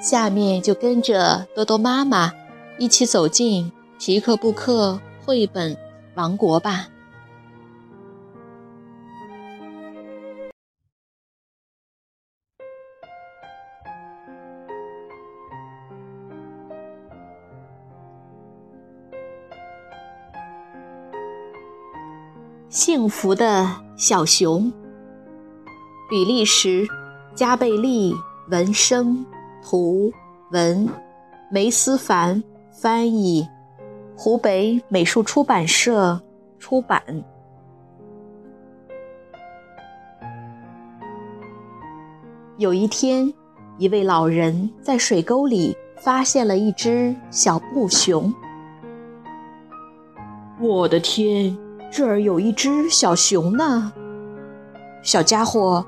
下面就跟着多多妈妈一起走进皮克布克绘本王国吧。幸福的小熊，比利时。加贝利文生图文，梅思凡翻译，湖北美术出版社出版。有一天，一位老人在水沟里发现了一只小布熊。我的天，这儿有一只小熊呢，小家伙。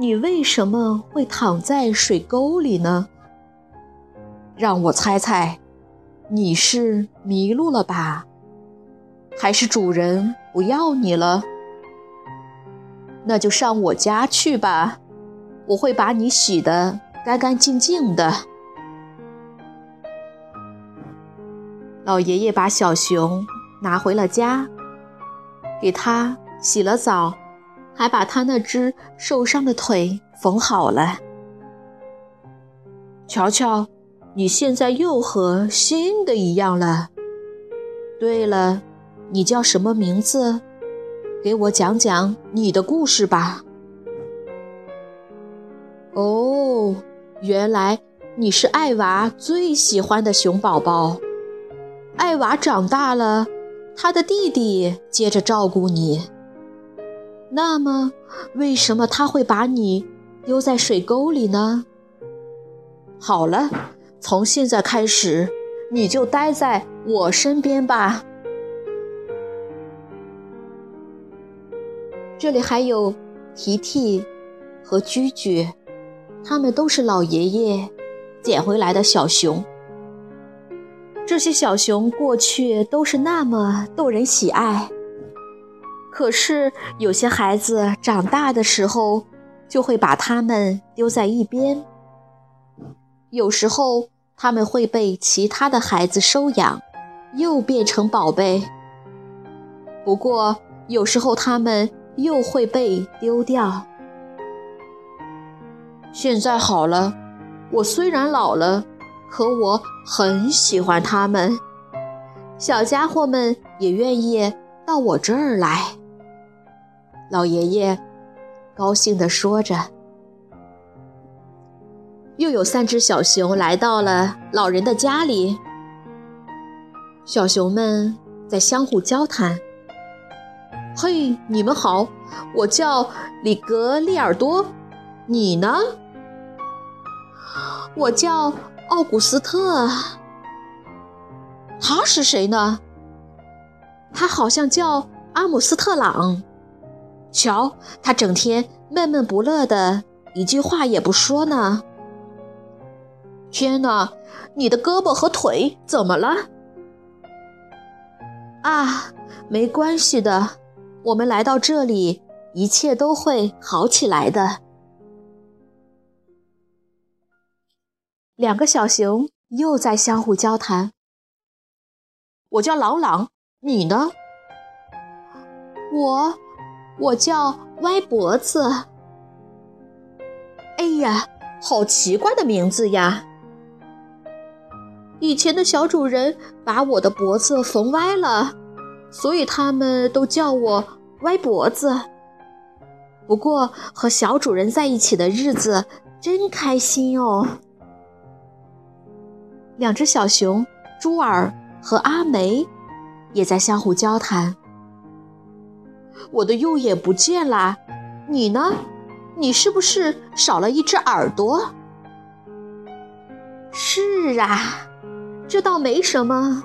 你为什么会躺在水沟里呢？让我猜猜，你是迷路了吧？还是主人不要你了？那就上我家去吧，我会把你洗得干干净净的。老爷爷把小熊拿回了家，给他洗了澡。还把他那只受伤的腿缝好了。瞧瞧，你现在又和新的一样了。对了，你叫什么名字？给我讲讲你的故事吧。哦，原来你是艾娃最喜欢的熊宝宝。艾娃长大了，他的弟弟接着照顾你。那么，为什么他会把你丢在水沟里呢？好了，从现在开始，你就待在我身边吧。这里还有提提和居居，他们都是老爷爷捡回来的小熊。这些小熊过去都是那么逗人喜爱。可是有些孩子长大的时候，就会把它们丢在一边。有时候他们会被其他的孩子收养，又变成宝贝。不过有时候他们又会被丢掉。现在好了，我虽然老了，可我很喜欢他们。小家伙们也愿意到我这儿来。老爷爷高兴地说着，又有三只小熊来到了老人的家里。小熊们在相互交谈：“嘿，你们好，我叫里格利尔多，你呢？我叫奥古斯特。他是谁呢？他好像叫阿姆斯特朗。”瞧，他整天闷闷不乐的，一句话也不说呢。天哪，你的胳膊和腿怎么了？啊，没关系的，我们来到这里，一切都会好起来的。两个小熊又在相互交谈。我叫朗朗，你呢？我。我叫歪脖子。哎呀，好奇怪的名字呀！以前的小主人把我的脖子缝歪了，所以他们都叫我歪脖子。不过和小主人在一起的日子真开心哦。两只小熊朱尔和阿梅也在相互交谈。我的右眼不见啦，你呢？你是不是少了一只耳朵？是啊，这倒没什么。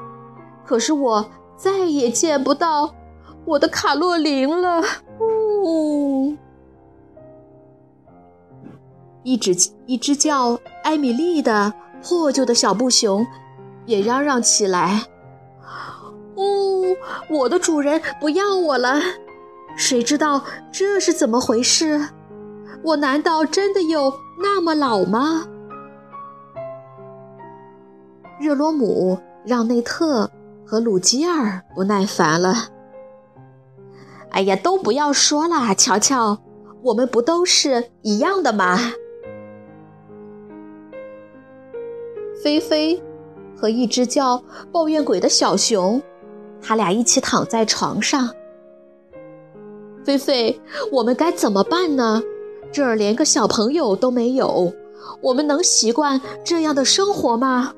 可是我再也见不到我的卡洛琳了。呜！一只一只叫艾米丽的破旧的小布熊也嚷嚷起来：“呜，我的主人不要我了！谁知道这是怎么回事？我难道真的有那么老吗？”热罗姆让内特和鲁基尔不耐烦了。“哎呀，都不要说了！瞧瞧，我们不都是一样的吗？”菲菲和一只叫抱怨鬼的小熊，他俩一起躺在床上。菲菲，我们该怎么办呢？这儿连个小朋友都没有，我们能习惯这样的生活吗？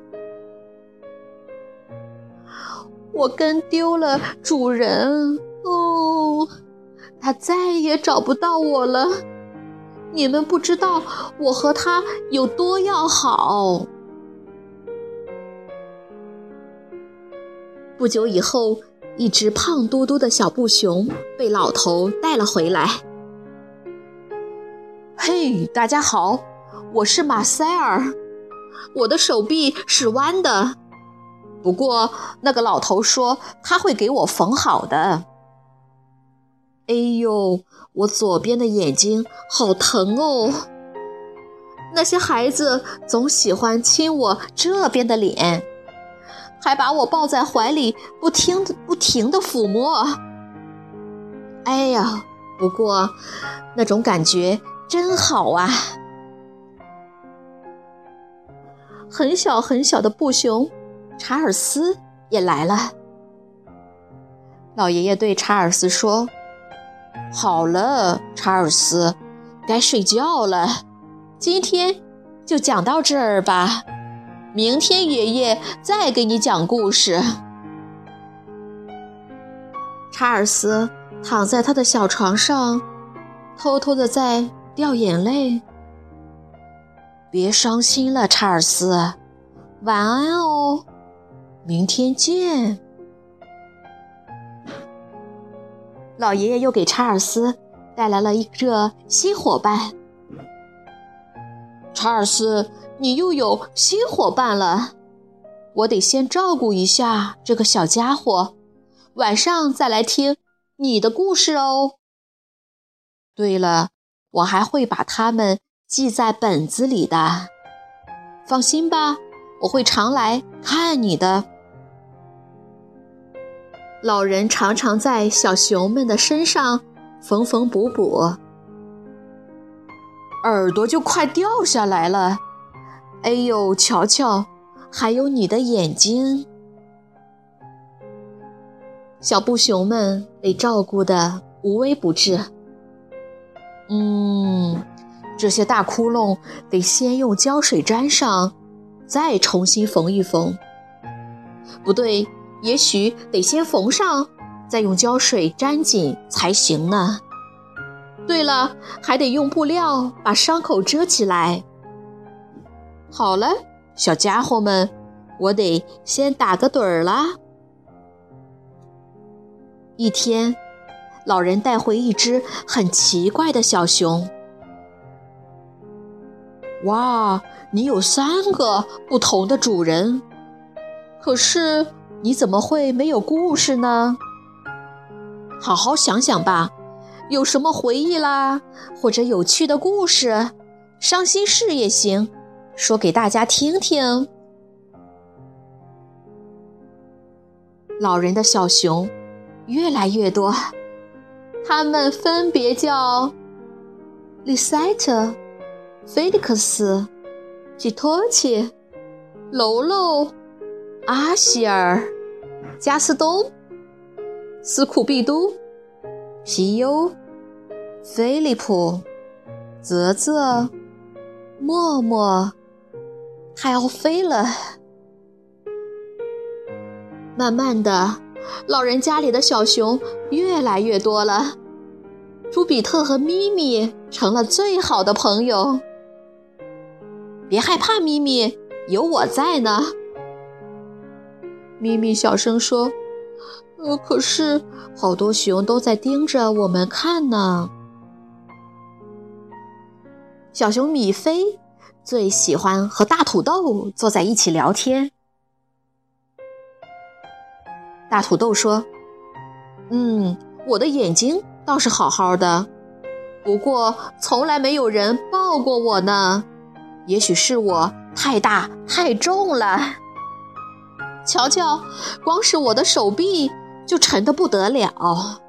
我跟丢了主人哦，他再也找不到我了。你们不知道我和他有多要好。不久以后，一只胖嘟嘟的小布熊被老头带了回来。嘿，大家好，我是马塞尔，我的手臂是弯的，不过那个老头说他会给我缝好的。哎呦，我左边的眼睛好疼哦！那些孩子总喜欢亲我这边的脸。还把我抱在怀里，不停不停的抚摸。哎呀，不过那种感觉真好啊！很小很小的布熊查尔斯也来了。老爷爷对查尔斯说：“好了，查尔斯，该睡觉了。今天就讲到这儿吧。”明天爷爷再给你讲故事。查尔斯躺在他的小床上，偷偷的在掉眼泪。别伤心了，查尔斯，晚安哦，明天见。老爷爷又给查尔斯带来了一个新伙伴。查尔斯。你又有新伙伴了，我得先照顾一下这个小家伙，晚上再来听你的故事哦。对了，我还会把它们记在本子里的，放心吧，我会常来看你的。老人常常在小熊们的身上缝缝补补，耳朵就快掉下来了。哎呦，瞧瞧，还有你的眼睛！小布熊们被照顾的无微不至。嗯，这些大窟窿得先用胶水粘上，再重新缝一缝。不对，也许得先缝上，再用胶水粘紧才行呢。对了，还得用布料把伤口遮起来。好了，小家伙们，我得先打个盹儿啦。一天，老人带回一只很奇怪的小熊。哇，你有三个不同的主人，可是你怎么会没有故事呢？好好想想吧，有什么回忆啦，或者有趣的故事，伤心事也行。说给大家听听。老人的小熊越来越多，他们分别叫 Lisette、菲利克斯、吉托奇、楼楼、阿希尔、加斯东、斯库毕都、皮尤、菲利普、泽泽、默默。它要飞了。慢慢的，老人家里的小熊越来越多了。朱比特和咪咪成了最好的朋友。别害怕，咪咪，有我在呢。咪咪小声说：“呃，可是好多熊都在盯着我们看呢。”小熊米菲最喜欢和大土豆坐在一起聊天。大土豆说：“嗯，我的眼睛倒是好好的，不过从来没有人抱过我呢。也许是我太大太重了。瞧瞧，光是我的手臂就沉得不得了。”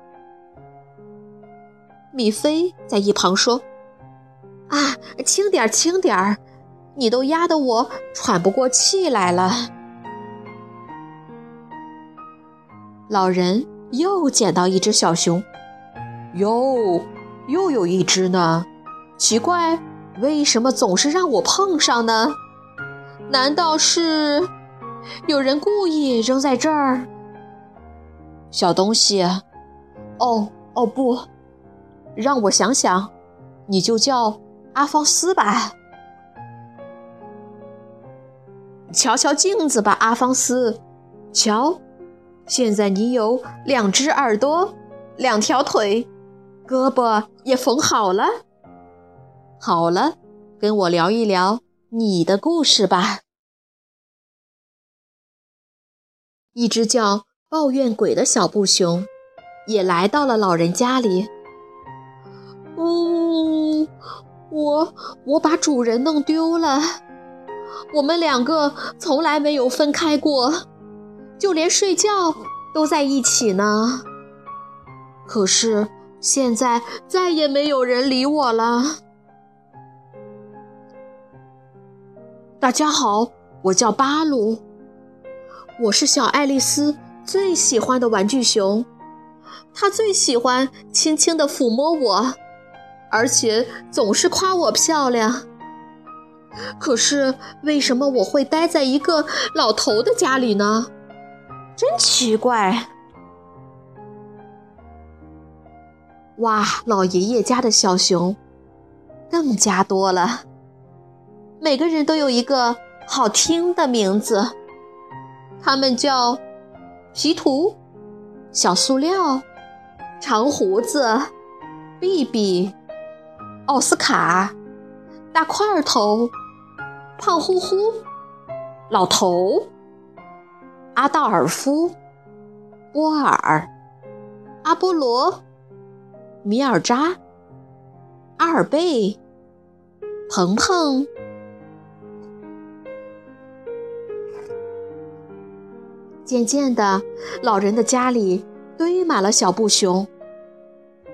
米菲在一旁说：“啊，轻点儿，轻点儿，你都压得我喘不过气来了。”老人又捡到一只小熊，哟，又有一只呢。奇怪，为什么总是让我碰上呢？难道是有人故意扔在这儿？小东西，哦哦不，让我想想，你就叫阿方斯吧。瞧瞧镜子吧，阿方斯，瞧。现在你有两只耳朵，两条腿，胳膊也缝好了。好了，跟我聊一聊你的故事吧。一只叫抱怨鬼的小布熊也来到了老人家里。我我把主人弄丢了，我们两个从来没有分开过。就连睡觉都在一起呢。可是现在再也没有人理我了。大家好，我叫巴鲁，我是小爱丽丝最喜欢的玩具熊，她最喜欢轻轻地抚摸我，而且总是夸我漂亮。可是为什么我会待在一个老头的家里呢？真奇怪！哇，老爷爷家的小熊更加多了，每个人都有一个好听的名字，他们叫皮图、小塑料、长胡子、比比、奥斯卡、大块头、胖乎乎、老头。阿道尔夫、波尔、阿波罗、米尔扎、阿尔贝、鹏鹏。渐渐的，老人的家里堆满了小布熊。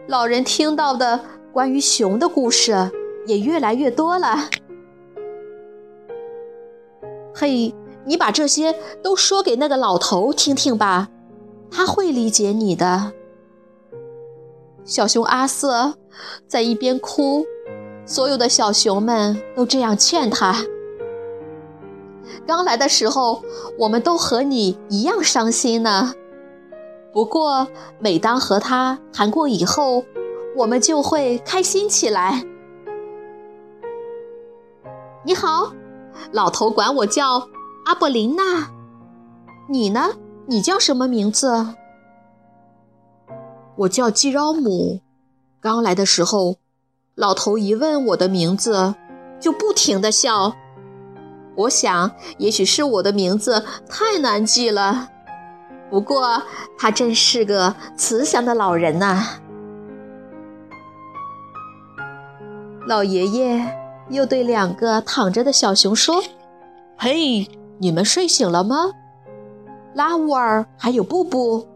老人听到的关于熊的故事也越来越多了。嘿。你把这些都说给那个老头听听吧，他会理解你的。小熊阿瑟在一边哭，所有的小熊们都这样劝他。刚来的时候，我们都和你一样伤心呢。不过，每当和他谈过以后，我们就会开心起来。你好，老头管我叫。阿布琳娜，你呢？你叫什么名字？我叫基饶姆。刚来的时候，老头一问我的名字，就不停的笑。我想，也许是我的名字太难记了。不过，他真是个慈祥的老人呐。老爷爷又对两个躺着的小熊说：“嘿。”你们睡醒了吗？拉乌尔还有布布，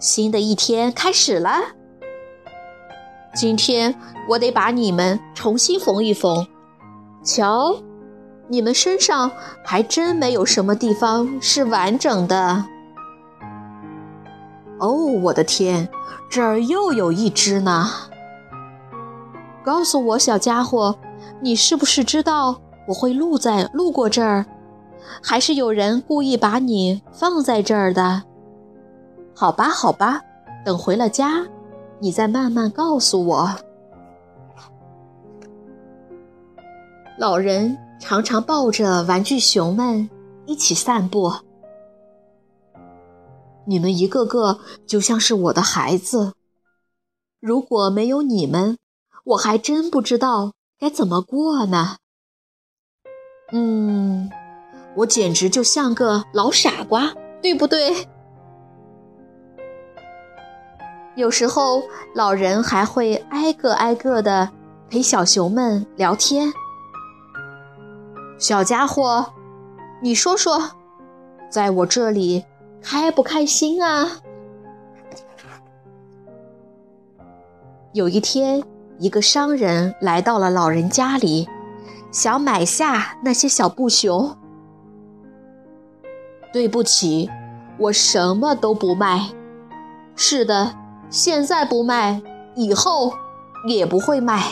新的一天开始了。今天我得把你们重新缝一缝。瞧，你们身上还真没有什么地方是完整的。哦，我的天，这儿又有一只呢。告诉我，小家伙，你是不是知道我会路在路过这儿？还是有人故意把你放在这儿的？好吧，好吧，等回了家，你再慢慢告诉我。老人常常抱着玩具熊们一起散步。你们一个个就像是我的孩子，如果没有你们，我还真不知道该怎么过呢。嗯，我简直就像个老傻瓜，对不对？有时候，老人还会挨个挨个的陪小熊们聊天。小家伙，你说说，在我这里开不开心啊？有一天，一个商人来到了老人家里，想买下那些小布熊。对不起，我什么都不卖。是的，现在不卖，以后也不会卖。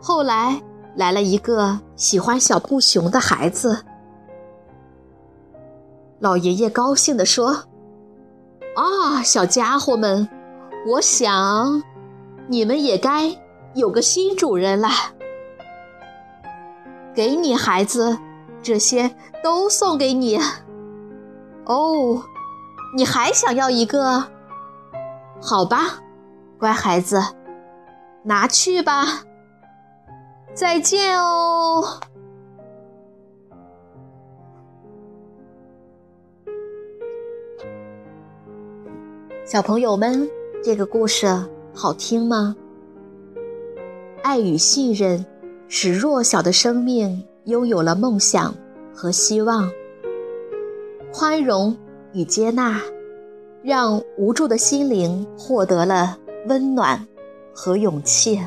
后来来了一个喜欢小布熊的孩子，老爷爷高兴地说：“啊，小家伙们，我想你们也该有个新主人了。给你孩子，这些都送给你。哦，你还想要一个？好吧，乖孩子，拿去吧。”再见哦，小朋友们，这个故事好听吗？爱与信任使弱小的生命拥有了梦想和希望，宽容与接纳让无助的心灵获得了温暖和勇气。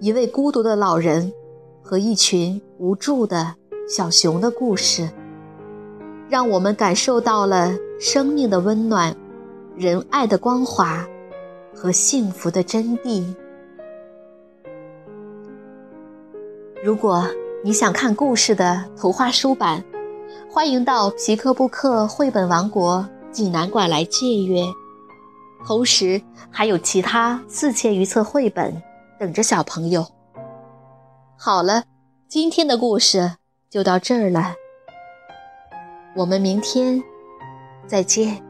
一位孤独的老人和一群无助的小熊的故事，让我们感受到了生命的温暖、仁爱的光华和幸福的真谛。如果你想看故事的图画书版，欢迎到皮克布克绘本王国济南馆来借阅，同时还有其他四千余册绘本。等着小朋友。好了，今天的故事就到这儿了，我们明天再见。